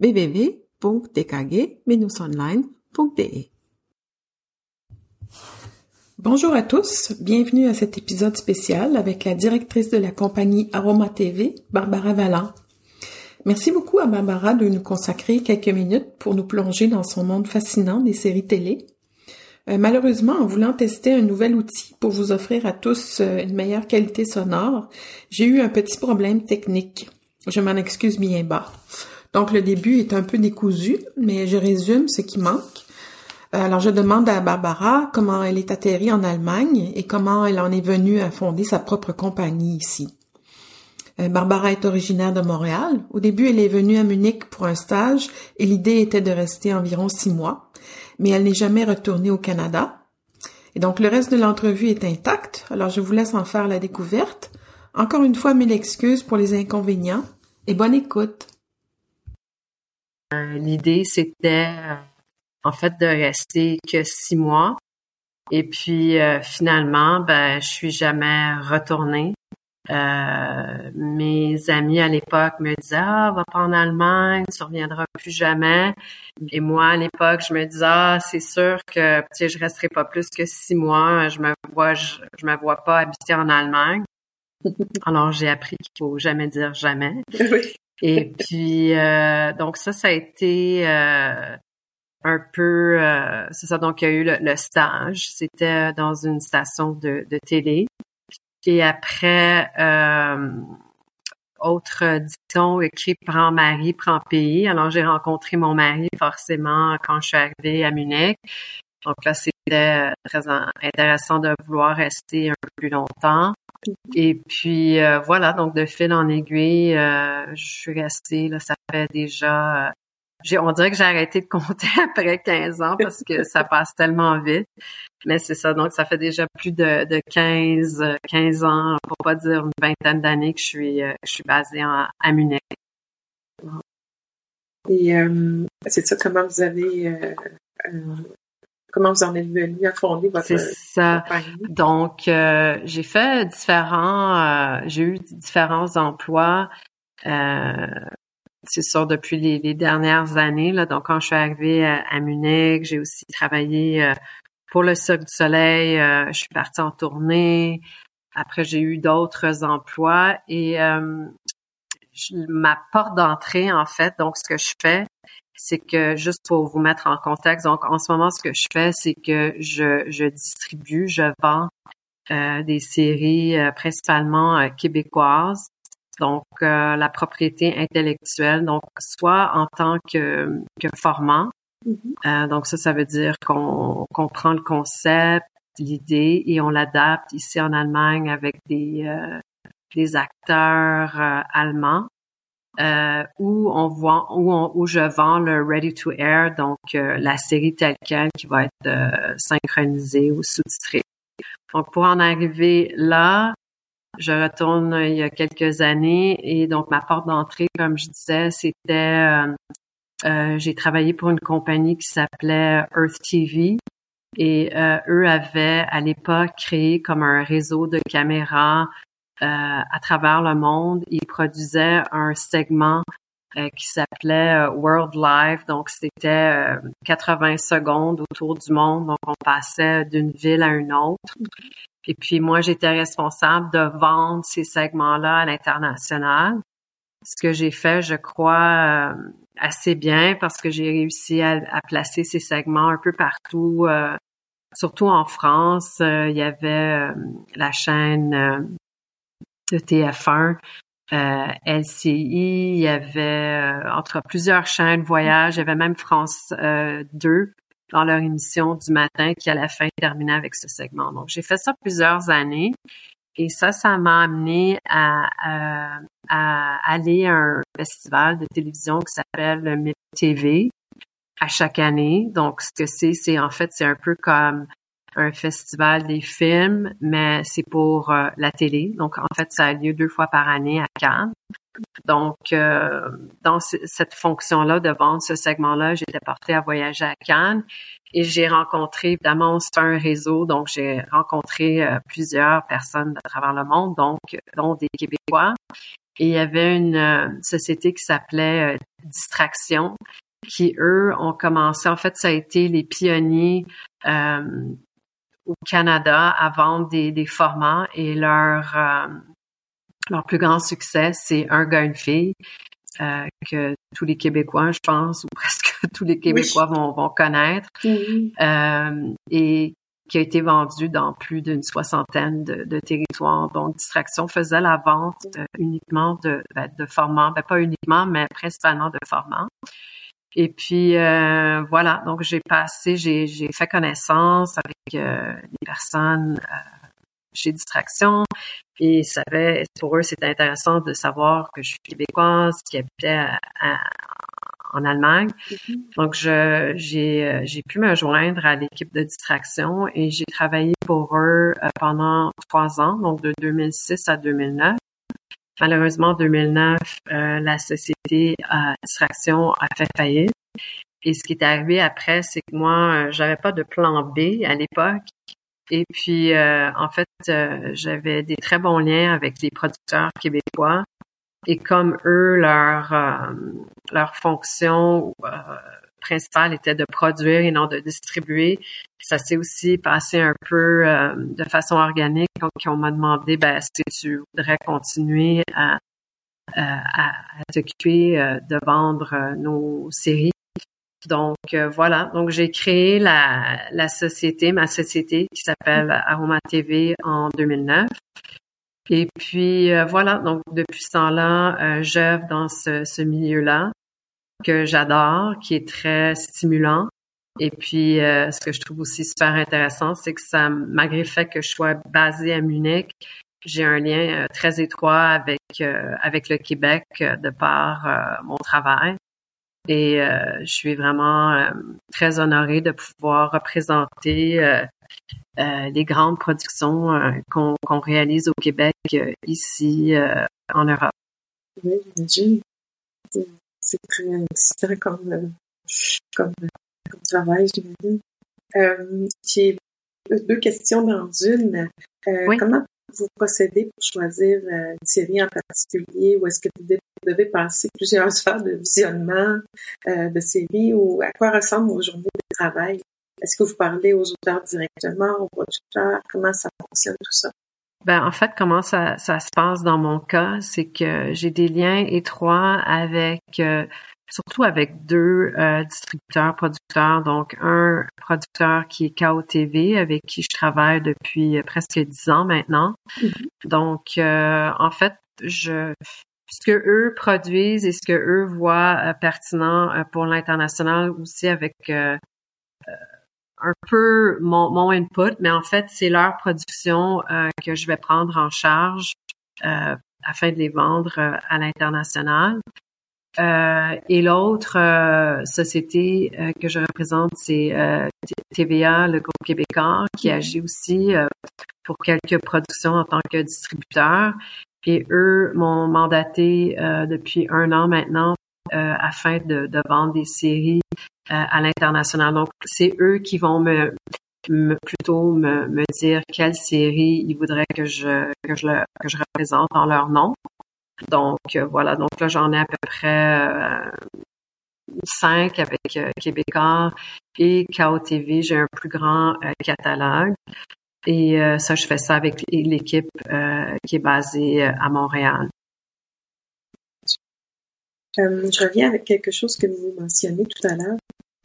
Www.dkg-online.de. Bonjour à tous, bienvenue à cet épisode spécial avec la directrice de la compagnie Aroma TV, Barbara Vallant. Merci beaucoup à Barbara de nous consacrer quelques minutes pour nous plonger dans son monde fascinant des séries télé. Euh, malheureusement, en voulant tester un nouvel outil pour vous offrir à tous euh, une meilleure qualité sonore, j'ai eu un petit problème technique. Je m'en excuse bien bas. Donc le début est un peu décousu, mais je résume ce qui manque. Euh, alors je demande à Barbara comment elle est atterrie en Allemagne et comment elle en est venue à fonder sa propre compagnie ici. Barbara est originaire de Montréal. Au début, elle est venue à Munich pour un stage et l'idée était de rester environ six mois mais elle n'est jamais retournée au Canada. Et donc le reste de l'entrevue est intact, alors je vous laisse en faire la découverte. Encore une fois, mille excuses pour les inconvénients et bonne écoute. Euh, l'idée, c'était euh, en fait de rester que six mois. Et puis euh, finalement, ben, je suis jamais retournée. Euh, mes amis à l'époque me disaient ah va pas en Allemagne, tu reviendras plus jamais. Et moi à l'époque je me disais ah c'est sûr que tu sais je resterai pas plus que six mois, je me vois je, me vois pas habiter en Allemagne. Alors j'ai appris qu'il faut jamais dire jamais. Et puis euh, donc ça ça a été euh, un peu c'est ça donc il y a eu le, stage, c'était dans une station de, de télé. Et après, euh, autre dicton écrit prend mari, prend pays. Alors j'ai rencontré mon mari forcément quand je suis arrivée à Munich. Donc là, c'était très intéressant de vouloir rester un peu plus longtemps. Et puis euh, voilà, donc de fil en aiguille, euh, je suis restée, là, ça fait déjà on dirait que j'ai arrêté de compter après 15 ans parce que ça passe tellement vite. Mais c'est ça, donc ça fait déjà plus de, de 15, 15 ans, pour pas dire une vingtaine d'années que je suis, euh, je suis basée en, à Munich. Et euh, c'est ça, comment vous avez, euh, comment vous en êtes venu à fonder votre C'est ça. Donc, j'ai fait différents, j'ai eu différents emplois c'est ça depuis les, dernières années. Là. Donc, quand je suis arrivée à, Munich, j'ai aussi travaillé euh, pour le Cirque du Soleil. Euh, je suis partie en tournée. Après, j'ai eu d'autres emplois et euh, ma porte d'entrée, en fait, donc ce que je fais, c'est que juste pour vous mettre en contexte, donc en ce moment, ce que je fais, c'est que je, je distribue, je vends des séries principalement québécoises donc euh, la propriété intellectuelle, donc soit en tant que, que formant, mm-hmm. euh, donc ça, ça veut dire qu'on qu'on prend le concept, l'idée et on l'adapte ici en Allemagne avec des, euh, des acteurs euh, allemands. Euh, où on voit où, on, où je vends le ready to air donc la série telle quelle qui va être synchronisée ou sous-titrée. Donc pour en arriver là, je retourne il y a quelques années et donc ma porte d'entrée, comme je disais, c'était euh, euh, j'ai travaillé pour une compagnie qui s'appelait Earth TV et euh, eux avaient à l'époque créé comme un réseau de caméras à travers le monde. Ils produisaient un segment qui s'appelait World Live. Donc, c'était 80 secondes autour du monde. Donc, on passait d'une ville à une autre. Et puis moi, j'étais responsable de vendre ces segments-là à l'international. Ce que j'ai fait, je crois, euh, assez bien parce que j'ai réussi à, placer ces segments un peu partout, euh, surtout en France. Euh, il y avait la chaîne de TF1, LCI, il y avait entre plusieurs chaînes voyage, il y avait même France 2 dans leur émission du matin qui à la fin terminait avec ce segment. Donc j'ai fait ça plusieurs années et ça, ça m'a amené à, à aller à un festival de télévision qui s'appelle le MIP TV à chaque année. Donc, ce que c'est, c'est en fait, c'est un peu comme un festival des films, mais c'est pour euh, la télé. Donc, en fait, ça a lieu deux fois par année à Cannes. Donc, euh, dans cette fonction-là de vendre ce segment-là, j'étais portée à voyager à Cannes et j'ai rencontré, évidemment, c'est un réseau, donc j'ai rencontré euh, plusieurs personnes à travers le monde, donc dont des Québécois. Et il y avait une société qui s'appelait Distraction, qui eux ont commencé. En fait, ça a été les pionniers au Canada à vendre des, des formats et leur euh, leur plus grand succès, c'est un gars, une fille, euh, que tous les Québécois, je pense, ou presque tous les Québécois vont, vont connaître, euh, et qui a été vendu dans plus d'une soixantaine de, de, territoires. Donc, Distraction faisait la vente uniquement de, ben, de formats, ben, pas uniquement, mais principalement de formats. Et puis euh, voilà, donc j'ai passé, j'ai, j'ai fait connaissance avec euh, des personnes euh, chez Distraction. Et ça avait, pour eux, c'était intéressant de savoir que je suis québécoise, qui habitait en Allemagne. Mm-hmm. Donc je, j'ai, j'ai pu me joindre à l'équipe de Distraction et j'ai travaillé pour eux pendant trois ans, donc de 2006 à 2009. Malheureusement, en 2009, euh, la société à distraction a fait faillite. Et ce qui est arrivé après, c'est que moi, euh, j'avais pas de plan B à l'époque. Et puis, euh, en fait, j'avais des très bons liens avec les producteurs québécois. Et comme eux, leur leur fonction principale était de produire et non de distribuer. Ça s'est aussi passé un peu euh, de façon organique. Donc, on m'a demandé, ben, est-ce que tu voudrais continuer à, euh, à, t'occuper euh, de vendre nos séries? Donc voilà, donc j'ai créé la, société, ma société qui s'appelle Aroma TV en 2009. Et puis voilà, donc depuis ce temps-là, j'œuvre dans ce, milieu-là que j'adore, qui est très stimulant. Et puis, euh, ce que je trouve aussi super intéressant, c'est que ça, malgré le fait que je sois basée à Munich, j'ai un lien euh, très étroit avec euh, avec le Québec de par mon travail. Et je suis vraiment très honorée de pouvoir représenter les grandes productions qu'on réalise au Québec ici en Europe. Oui, j'imagine c'est très excitant comme, euh, comme, comme travail, j'imagine. Euh, J'ai deux questions dans une. Euh, Comment vous procédez pour choisir euh, une série en particulier ou est-ce que vous devez passer plusieurs heures de visionnement euh, de séries ou à quoi ressemblent vos journées de travail? Est-ce que vous parlez aux auteurs directement, aux producteurs? Comment ça fonctionne tout ça? Ben, en fait, comment ça, ça se passe dans mon cas, c'est que j'ai des liens étroits avec, euh, surtout avec deux euh, distributeurs, producteurs. Donc, un producteur qui est KOTV, avec qui je travaille depuis presque dix ans maintenant. Mm-hmm. Donc, euh, en fait, je ce que eux produisent et ce que eux voient pertinent pour l'international aussi avec un peu mon, mon input, mais en fait, c'est leur production euh, que je vais prendre en charge euh, afin de les vendre euh, à l'international. et l'autre société que je représente, c'est TVA, le groupe québécois, qui agit aussi pour quelques productions en tant que distributeur. Et eux m'ont mandaté depuis un an maintenant afin de, de, vendre des séries euh, à l'international. Donc, c'est eux qui vont me, plutôt me, me, dire quelle série ils voudraient que je que je que je représente en leur nom. Donc euh, voilà, donc là j'en ai à peu près euh, cinq avec Québécois et KOTV, j'ai un plus grand catalogue. Et ça, je fais ça avec l'équipe qui est basée à Montréal. je reviens avec quelque chose que vous mentionnez tout à l'heure.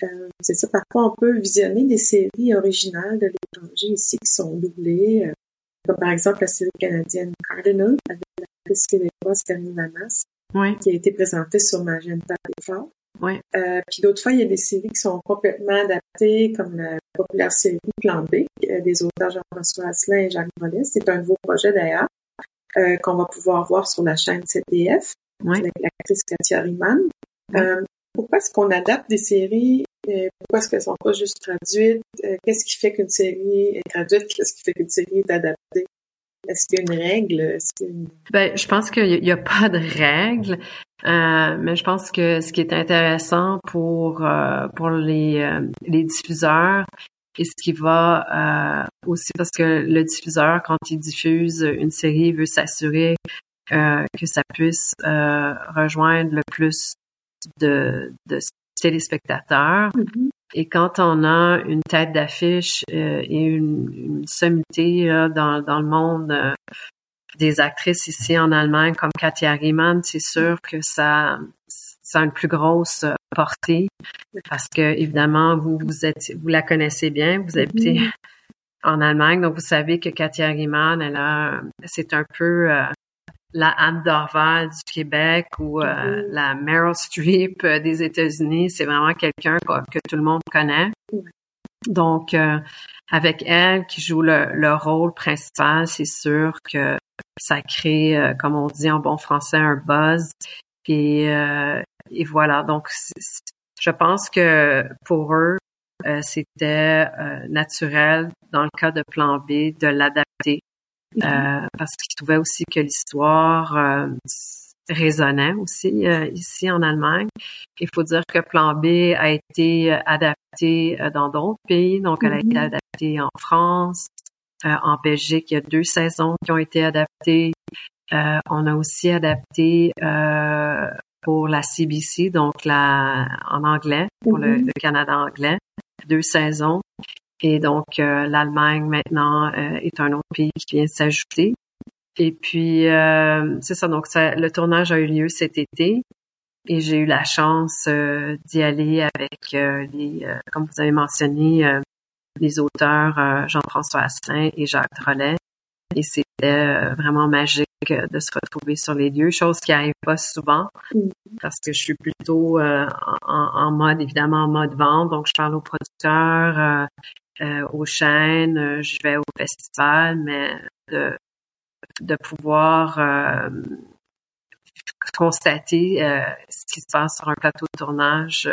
Euh, c'est ça, parfois on peut visionner des séries originales de l'étranger ici qui sont doublées, euh, comme par exemple la série canadienne Cardinal avec l'actrice québécoise Camille Lamas, qui a été présentée sur Magenta Fort. Oui. Euh, puis d'autres fois, il y a des séries qui sont complètement adaptées, comme la populaire série Plan B des auteurs Jean-François Asselin et Jacques Mollet. C'est un nouveau projet d'ailleurs. qu'on va pouvoir voir sur la chaîne CTF avec l'actrice Katia Riemann. pourquoi est-ce qu'on adapte des séries pourquoi est-ce qu'elles sont pas juste traduites? Qu'est-ce qui fait qu'une série est traduite? Qu'est-ce qui fait qu'une série est adaptée? Est-ce qu'il y a une règle? Ben, je pense qu'il n'y a, pas de règle, euh, mais je pense que ce qui est intéressant pour euh, pour les euh, les diffuseurs et ce qui va aussi parce que le diffuseur quand il diffuse une série veut s'assurer que ça puisse rejoindre le plus de, de téléspectateurs. Mm-hmm. Et quand on a une tête d'affiche euh, et une, une sommité dans, dans le monde euh, des actrices ici en Allemagne comme Katia Riemann, c'est sûr que ça, ça a une plus grosse portée parce que évidemment vous vous êtes vous la connaissez bien, vous habitez mm-hmm. en Allemagne, donc vous savez que Katia Riemann, elle a c'est un peu euh, la Anne Dorval du Québec ou euh, la Meryl Streep euh, des États-Unis, c'est vraiment quelqu'un que, tout le monde connaît. Donc, euh, avec elle qui joue le, rôle principal, c'est sûr que ça crée, comme on dit en bon français, un buzz. Et, et voilà. Donc, je pense que pour eux, c'était naturel dans le cas de Plan B de l'adapter euh, parce qu'il trouvait aussi que l'histoire euh, résonnait aussi euh, ici en Allemagne. Il faut dire que Plan B a été adapté dans d'autres pays, donc elle a été mm-hmm. adaptée en France, en Belgique, il y a deux saisons qui ont été adaptées. on a aussi adapté pour la CBC, donc la en anglais, pour le, mm-hmm. le Canada anglais, deux saisons. Et donc, euh, l'Allemagne maintenant euh, est un autre pays qui vient s'ajouter. Et puis, euh, c'est ça. Donc, ça, le tournage a eu lieu cet été. Et j'ai eu la chance d'y aller avec les, comme vous avez mentionné, les auteurs Jean-François Asselin et Jacques Trollet. Et c'était vraiment magique de se retrouver sur les lieux, chose qui arrive pas souvent mm. parce que je suis plutôt en, en, mode, évidemment, en mode vente. Donc, je parle aux producteurs, euh, aux chaînes, euh, je vais au festival, mais de, de pouvoir euh, constater ce qui se passe sur un plateau de tournage,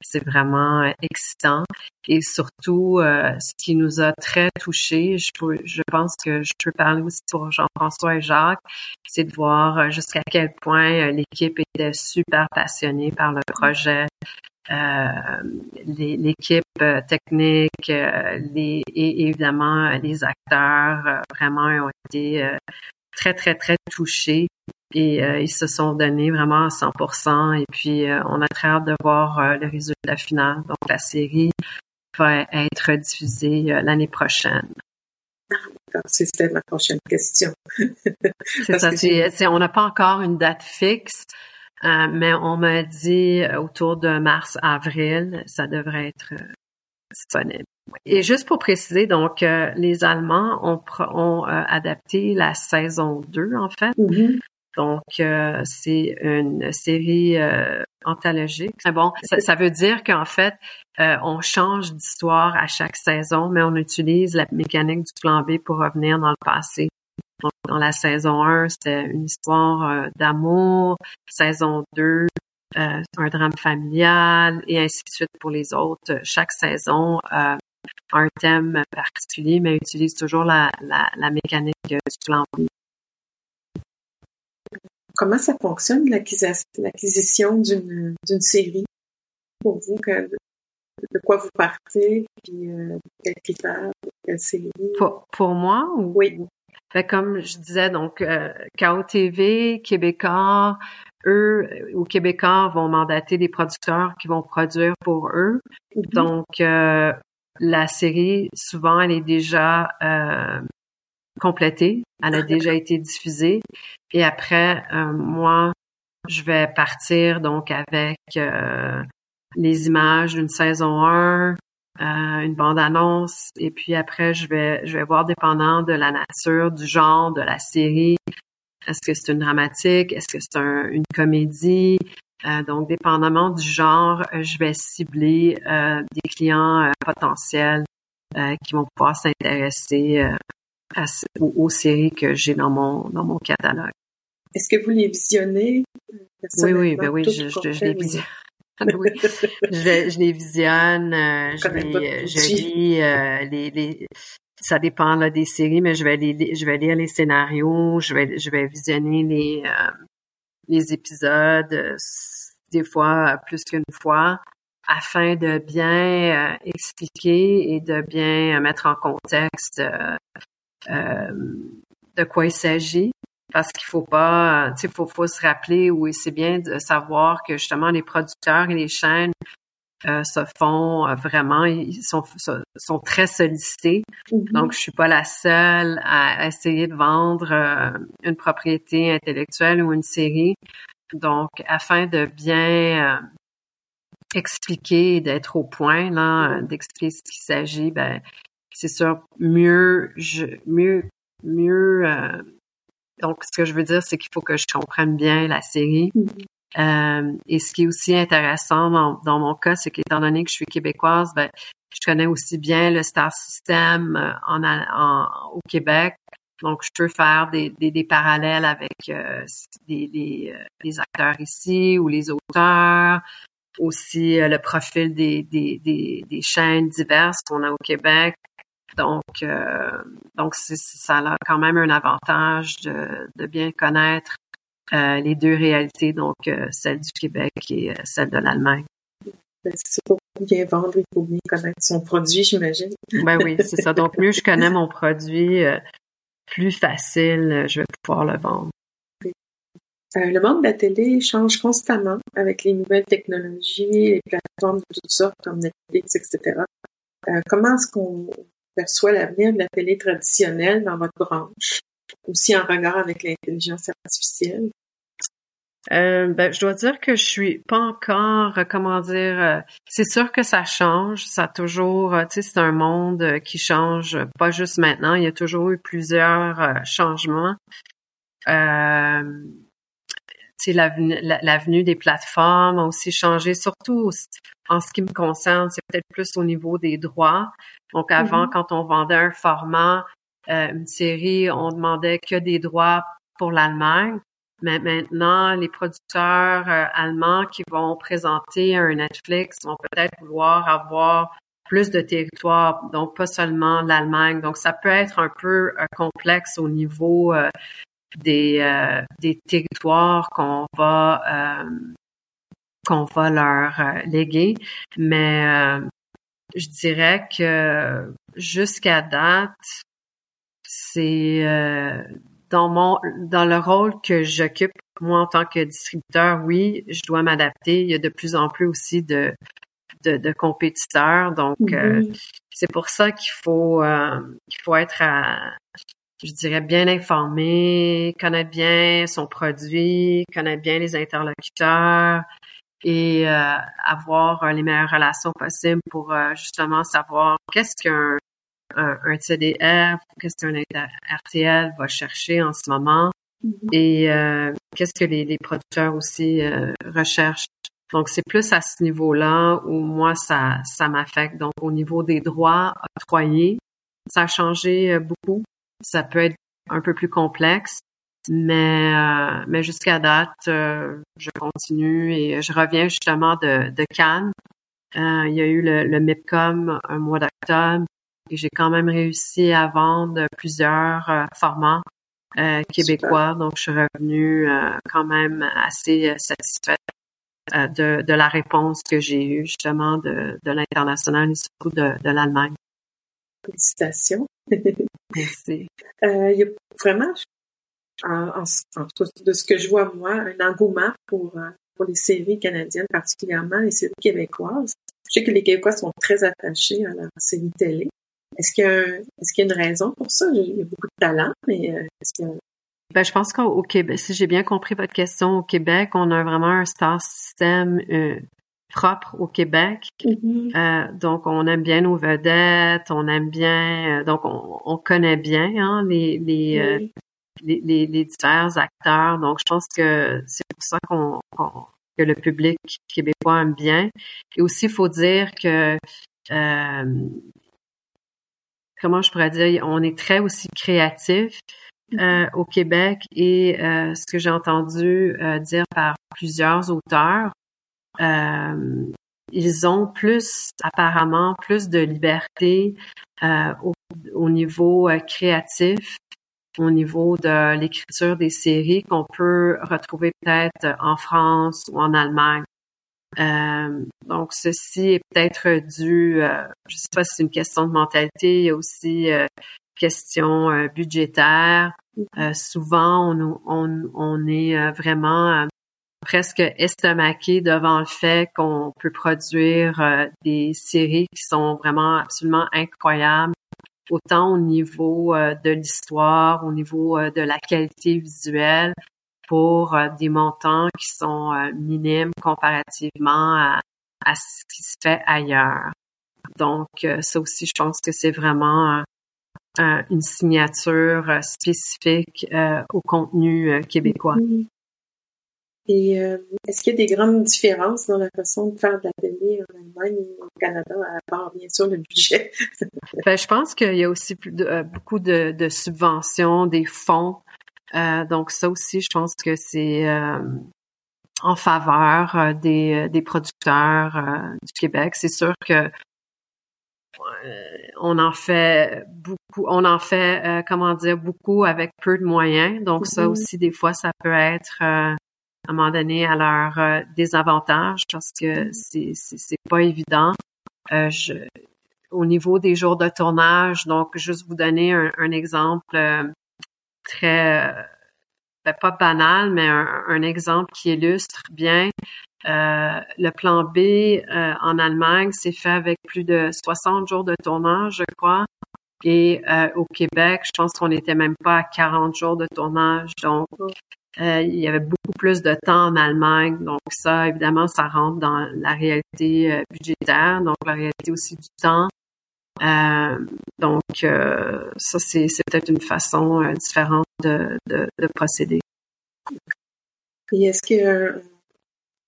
c'est vraiment excitant. Et surtout, ce qui nous a très touchés, je, je pense que je peux parler aussi pour Jean-François et Jacques, c'est de voir jusqu'à quel point l'équipe était super passionnée par le projet, euh, l'équipe euh, technique euh, les, et évidemment les acteurs vraiment ont été très très très touchés et ils se sont donnés vraiment à 100% et puis on a très hâte de voir le résultat final. Donc la série va être diffusée l'année prochaine. C'était ma prochaine question. c'est ça. on n'a pas encore une date fixe. Euh, mais on m'a dit euh, autour de mars-avril, ça devrait être euh, disponible. Et juste pour préciser, donc, les Allemands ont, ont adapté la saison 2, en fait. Mm-hmm. Donc, c'est une série anthologique. Bon, ça, ça veut dire qu'en fait, on change d'histoire à chaque saison, mais on utilise la mécanique du plan B pour revenir dans le passé. Donc, dans la saison 1, c'était une histoire euh, d'amour. Saison 2, euh, un drame familial et ainsi de suite pour les autres. Chaque saison euh, a un thème particulier, mais utilise toujours la, la, la mécanique du plan B. Comment ça fonctionne l'acquisition d'une d'une série? Pour vous que, de quoi vous partez, puis euh, quel critère, quelle série? Pour, pour moi? Ou... Oui. Fait comme je disais, donc euh, KOTV, Québécois, eux, ou Québécois vont mandater des producteurs qui vont produire pour eux. Mm-hmm. Donc, euh, la série, souvent, elle est déjà euh, complétée, elle a déjà été diffusée. Et après, euh, moi, je vais partir donc avec les images d'une saison 1, euh, une bande-annonce et puis après je vais je vais voir dépendant de la nature, du genre, de la série. Est-ce que c'est une dramatique? Est-ce que c'est une comédie? Euh, donc, dépendamment du genre, je vais cibler euh, des clients potentiels qui vont pouvoir s'intéresser aux, séries que j'ai dans mon dans mon catalogue. Est-ce que vous les visionnez Oui, oui, ben oui, je, je, les visionne. Oui. je, je, les visionne, euh, je, les, je lis euh, les, les, ça dépend là, des séries, mais je vais les, je vais lire les scénarios, je vais je vais visionner les euh, les épisodes des fois plus qu'une fois afin de bien expliquer et de bien mettre en contexte de quoi il s'agit parce qu'il faut pas, tu sais, faut, faut se rappeler oui, c'est bien de savoir que justement les producteurs et les chaînes euh, se font euh, vraiment, ils sont, sont très sollicités. Mm-hmm. Donc, je suis pas la seule à essayer de vendre euh, une propriété intellectuelle ou une série. Donc, afin de bien expliquer d'être au point, là, d'expliquer ce qu'il s'agit, ben, c'est sûr, mieux, je, mieux, mieux donc, ce que je veux dire, c'est qu'il faut que je comprenne bien la série. Mm-hmm. Euh, et ce qui est aussi intéressant dans, mon cas, c'est qu'étant donné que je suis québécoise, ben, je connais aussi bien le star system euh, en, en, au Québec. Donc, je peux faire des, des, des parallèles avec euh, des, les, les, acteurs ici ou les auteurs, aussi le profil des, des, des, des chaînes diverses qu'on a au Québec. Donc, euh, donc ça a quand même un avantage de, de bien connaître euh, les deux réalités, donc euh, celle du Québec et celle de l'Allemagne. Ben, c'est pour bien vendre, il faut bien connaître son produit, j'imagine. Ben oui, c'est ça. Donc, mieux je connais mon produit, plus facile je vais pouvoir le vendre. le monde de la télé change constamment avec les nouvelles technologies, les plateformes de toutes sortes comme Netflix, etc. comment est-ce qu'on perçoit l'avenir de la télé traditionnelle dans votre branche, aussi en regard avec l'intelligence artificielle? Euh, ben, je dois dire que je suis pas encore, euh, comment dire, euh, c'est sûr que ça change, ça a toujours, tu sais, c'est un monde qui change, pas juste maintenant, il y a toujours eu plusieurs changements. Euh, l'avenue des plateformes a aussi changé, surtout en ce qui me concerne, c'est peut-être plus au niveau des droits. Donc avant, mm-hmm. quand on vendait un format, euh, une série, on demandait que des droits pour l'Allemagne. Mais maintenant, les producteurs euh, allemands qui vont présenter un Netflix vont peut-être vouloir avoir plus de territoire, donc pas seulement l'Allemagne. Donc ça peut être un peu euh, complexe au niveau des, des territoires qu'on va qu'on va leur léguer. Mais je dirais que jusqu'à date, c'est euh, dans mon dans le rôle que j'occupe moi en tant que distributeur, oui, je dois m'adapter. Il y a de plus en plus aussi de de, de compétiteurs, donc euh, c'est pour ça qu'il faut euh, qu'il faut être à, je dirais bien informé, connaître bien son produit, connaître bien les interlocuteurs, et euh, avoir euh, les meilleures relations possibles pour euh, justement savoir qu'est-ce qu'un un, CDF, qu'est-ce qu'un RTL va chercher en ce moment mm-hmm. et qu'est-ce que les, les, producteurs aussi recherchent. Donc, c'est plus à ce niveau-là où moi, ça, ça m'affecte. Donc, au niveau des droits octroyés, ça a changé beaucoup. Ça peut être un peu plus complexe. Mais, euh, mais jusqu'à date, euh, je continue et je reviens justement de, de Cannes. Euh, il y a eu le, le MIPCOM un mois d'octobre et j'ai quand même réussi à vendre plusieurs formats québécois. Donc, je suis revenue quand même assez satisfaite de, de la réponse que j'ai eue justement de, de l'international et surtout de, de l'Allemagne. Félicitations. Merci. il y a vraiment, en, de ce que je vois moi, un engouement pour, euh, pour les séries canadiennes, particulièrement les séries québécoises. Je sais que les Québécois sont très attachés à la série télé. Est-ce qu'il y, a y une raison pour ça? Il y a beaucoup de talent, mais euh, est-ce qu'il y a... Ben, je pense qu'au Québec, si j'ai bien compris votre question, au Québec, on a vraiment un star system euh, propre au Québec. Mm-hmm. euh, donc, on aime bien nos vedettes, on aime bien, donc on, on connaît bien hein, les, les, les, les, les, divers acteurs. Donc, je pense que c'est pour ça qu'on, que le public québécois aime bien. Et aussi, il faut dire que euh, comment je pourrais dire, on est très aussi créatif euh, au Québec et euh, ce que j'ai entendu euh, dire par plusieurs auteurs, ils ont plus apparemment plus de liberté au, au, niveau créatif, au niveau de l'écriture des séries qu'on peut retrouver peut-être en France ou en Allemagne. Euh, donc, ceci est peut-être dû, euh, je sais pas si c'est une question de mentalité, il y a aussi euh, question euh, budgétaire. Mm-hmm. souvent, on, on, on est vraiment presque estomaqué devant le fait qu'on peut produire des séries qui sont vraiment absolument incroyables, autant au niveau de l'histoire, au niveau de la qualité visuelle, pour euh, des montants qui sont euh, minimes comparativement à, ce qui se fait ailleurs. Donc, euh, ça aussi, je pense que c'est vraiment une signature spécifique au contenu québécois. Et est-ce qu'il y a des grandes différences dans la façon de faire de la télé en Allemagne ou au Canada, à part bien sûr le budget? ben, je pense qu'il y a aussi beaucoup de, de, subventions, des fonds euh, donc ça aussi, je pense que c'est euh, en faveur euh, des, des producteurs du Québec. C'est sûr que on en fait beaucoup, on en fait, comment dire, beaucoup avec peu de moyens. Donc ça mm-hmm. aussi, des fois, ça peut être à un moment donné à leur désavantage parce que c'est c'est pas évident. Je, au niveau des jours de tournage, donc juste vous donner un, un exemple très ben, pas banal, mais un, exemple qui illustre bien. Euh, le plan B euh, en Allemagne s'est fait avec plus de 60 jours de tournage, je crois. Et euh, au Québec, je pense qu'on n'était même pas à 40 jours de tournage. Donc, il y avait beaucoup plus de temps en Allemagne. Donc, ça, évidemment, ça rentre dans la réalité budgétaire, donc la réalité aussi du temps. Euh, donc, euh, ça, c'est, peut-être une façon euh, différente de, de, de, procéder. Et est-ce qu'il y a un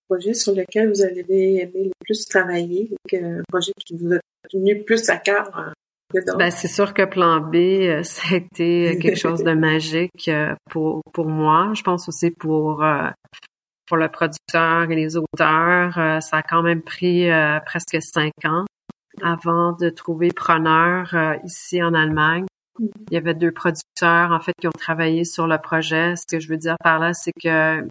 projet sur lequel vous avez aimé le plus travailler, un projet qui vous a tenu plus à cœur ben, c'est sûr que Plan B, ça a été quelque chose de magique pour pour moi. Je pense aussi pour pour le producteur et les auteurs. Ça a quand même pris presque cinq ans avant de trouver preneur euh, ici en Allemagne. Il y avait deux producteurs en fait qui ont travaillé sur le projet. Ce que je veux dire par là, c'est que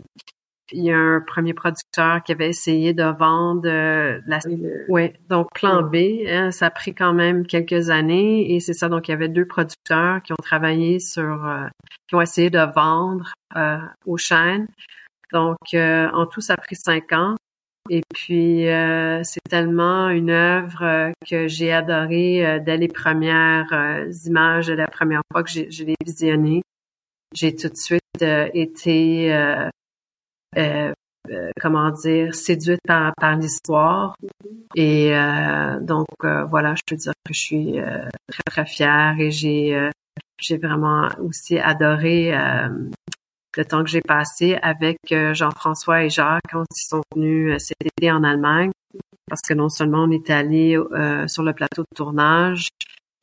il y a un premier producteur qui avait essayé de vendre euh, la oui, donc plan B, hein, ça a pris quand même quelques années et c'est ça donc il y avait deux producteurs qui ont travaillé sur euh, qui ont essayé de vendre aux chaînes. Donc en tout ça a pris cinq ans et puis, euh, c'est tellement une œuvre euh, que j'ai adorée euh, dès les premières images, de la première fois que je l'ai visionnée. J'ai tout de suite été, comment dire, séduite par, par l'histoire. Et donc, voilà, je peux dire que je suis très, très fière et j'ai j'ai vraiment aussi adoré le temps que j'ai passé avec euh, Jean-François et Jacques quand ils sont venus euh, cet été en Allemagne, parce que non seulement on est allé euh, sur le plateau de tournage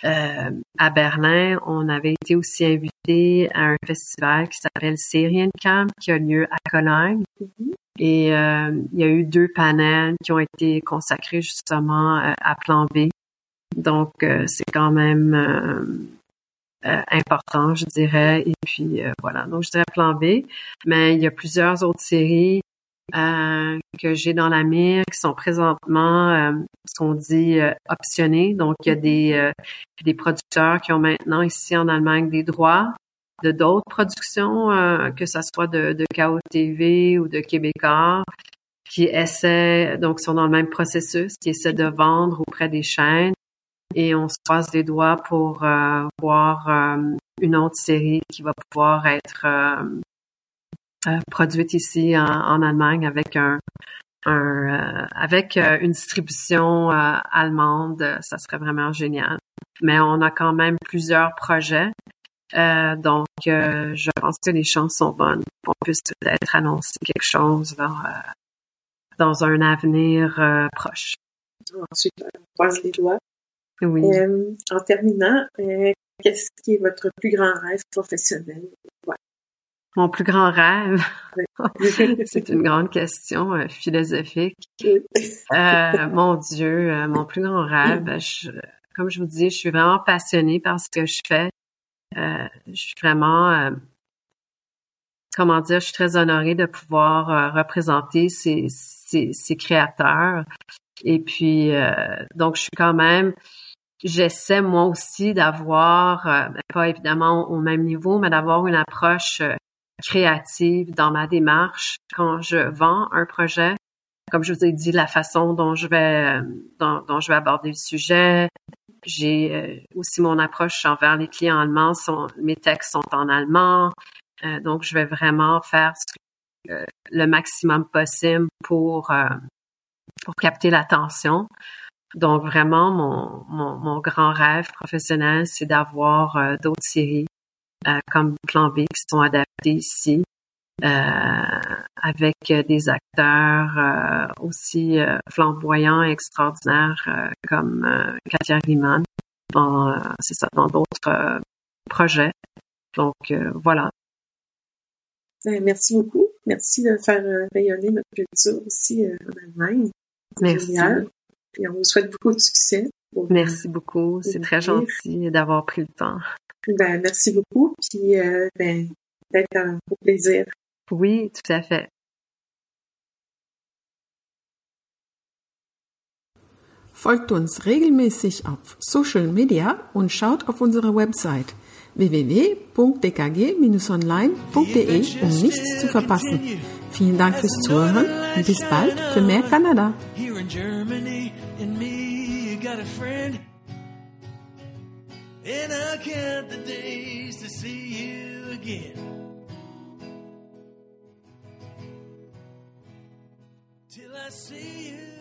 à Berlin, on avait été aussi invité à un festival qui s'appelle Serienkamp qui a lieu à Cologne. Mm-hmm. Et il y a eu deux panels qui ont été consacrés justement à Plan B. Donc c'est quand même euh, important, je dirais. Et puis euh, voilà, donc je dirais plan B. Mais il y a plusieurs autres séries euh, que j'ai dans la mire qui sont présentement ce qu'on dit optionnées. Donc il y a des des producteurs qui ont maintenant ici en Allemagne des droits de d'autres productions, que ce soit de, de ou de Québécois, qui essaient, donc sont dans le même processus, qui essaient de vendre auprès des chaînes et on se croise les doigts pour euh, voir euh, une autre série qui va pouvoir être euh, produite ici en, Allemagne avec un, avec une distribution allemande, ça serait vraiment génial. Mais on a quand même plusieurs projets, donc je pense que les chances sont bonnes qu'on puisse peut-être annoncer quelque chose dans un avenir proche. Ensuite, on croise les doigts. Oui. Euh, en terminant, euh, qu'est-ce qui est votre plus grand rêve professionnel? Ouais. Mon plus grand rêve, c'est une grande question euh, philosophique. Euh, mon Dieu, euh, mon plus grand rêve, je- comme je vous dis, je suis vraiment passionnée par ce que je fais. Euh, je suis vraiment, euh, comment dire, je suis très honorée de pouvoir représenter ces, ces, ces créateurs. Et puis, euh, donc, je suis quand même, j'essaie moi aussi d'avoir, euh, ben, pas évidemment au même niveau, mais d'avoir une approche euh, créative dans ma démarche quand je vends un projet. Comme je vous ai dit, la façon dont je vais, euh, dont, dont je vais aborder le sujet. J'ai euh, aussi mon approche envers les clients allemands. Sont, mes textes sont en allemand. Euh, donc, je vais vraiment faire ce euh, le maximum possible pour, euh, pour capter l'attention. Donc, vraiment, mon, mon, mon grand rêve professionnel, c'est d'avoir euh, d'autres séries comme Plan B qui sont adaptées ici, euh, avec euh, des acteurs euh, aussi euh, flamboyants et extraordinaires euh, comme euh, Katia Riemann, dans, euh, c'est ça, dans d'autres euh, projets. Donc, euh, voilà. Ben, merci beaucoup. Merci de faire euh, rayonner notre culture aussi euh, en Allemagne. Merci. génial. Et on vous souhaite beaucoup de succès. Merci beaucoup. C'est très gentil d'avoir pris le temps. Ben, merci beaucoup. Puis, euh, ben, peut-être un beau plaisir. Oui, tout à fait. Folgt uns regelmäßig auf Social Media und schaut auf unsere Website www.dkg-online.de, um nichts zu verpassen. Vielen Dank fürs Zuhören und bis bald für mehr Kanada. A friend. And I count the days to see you again. Till I see you.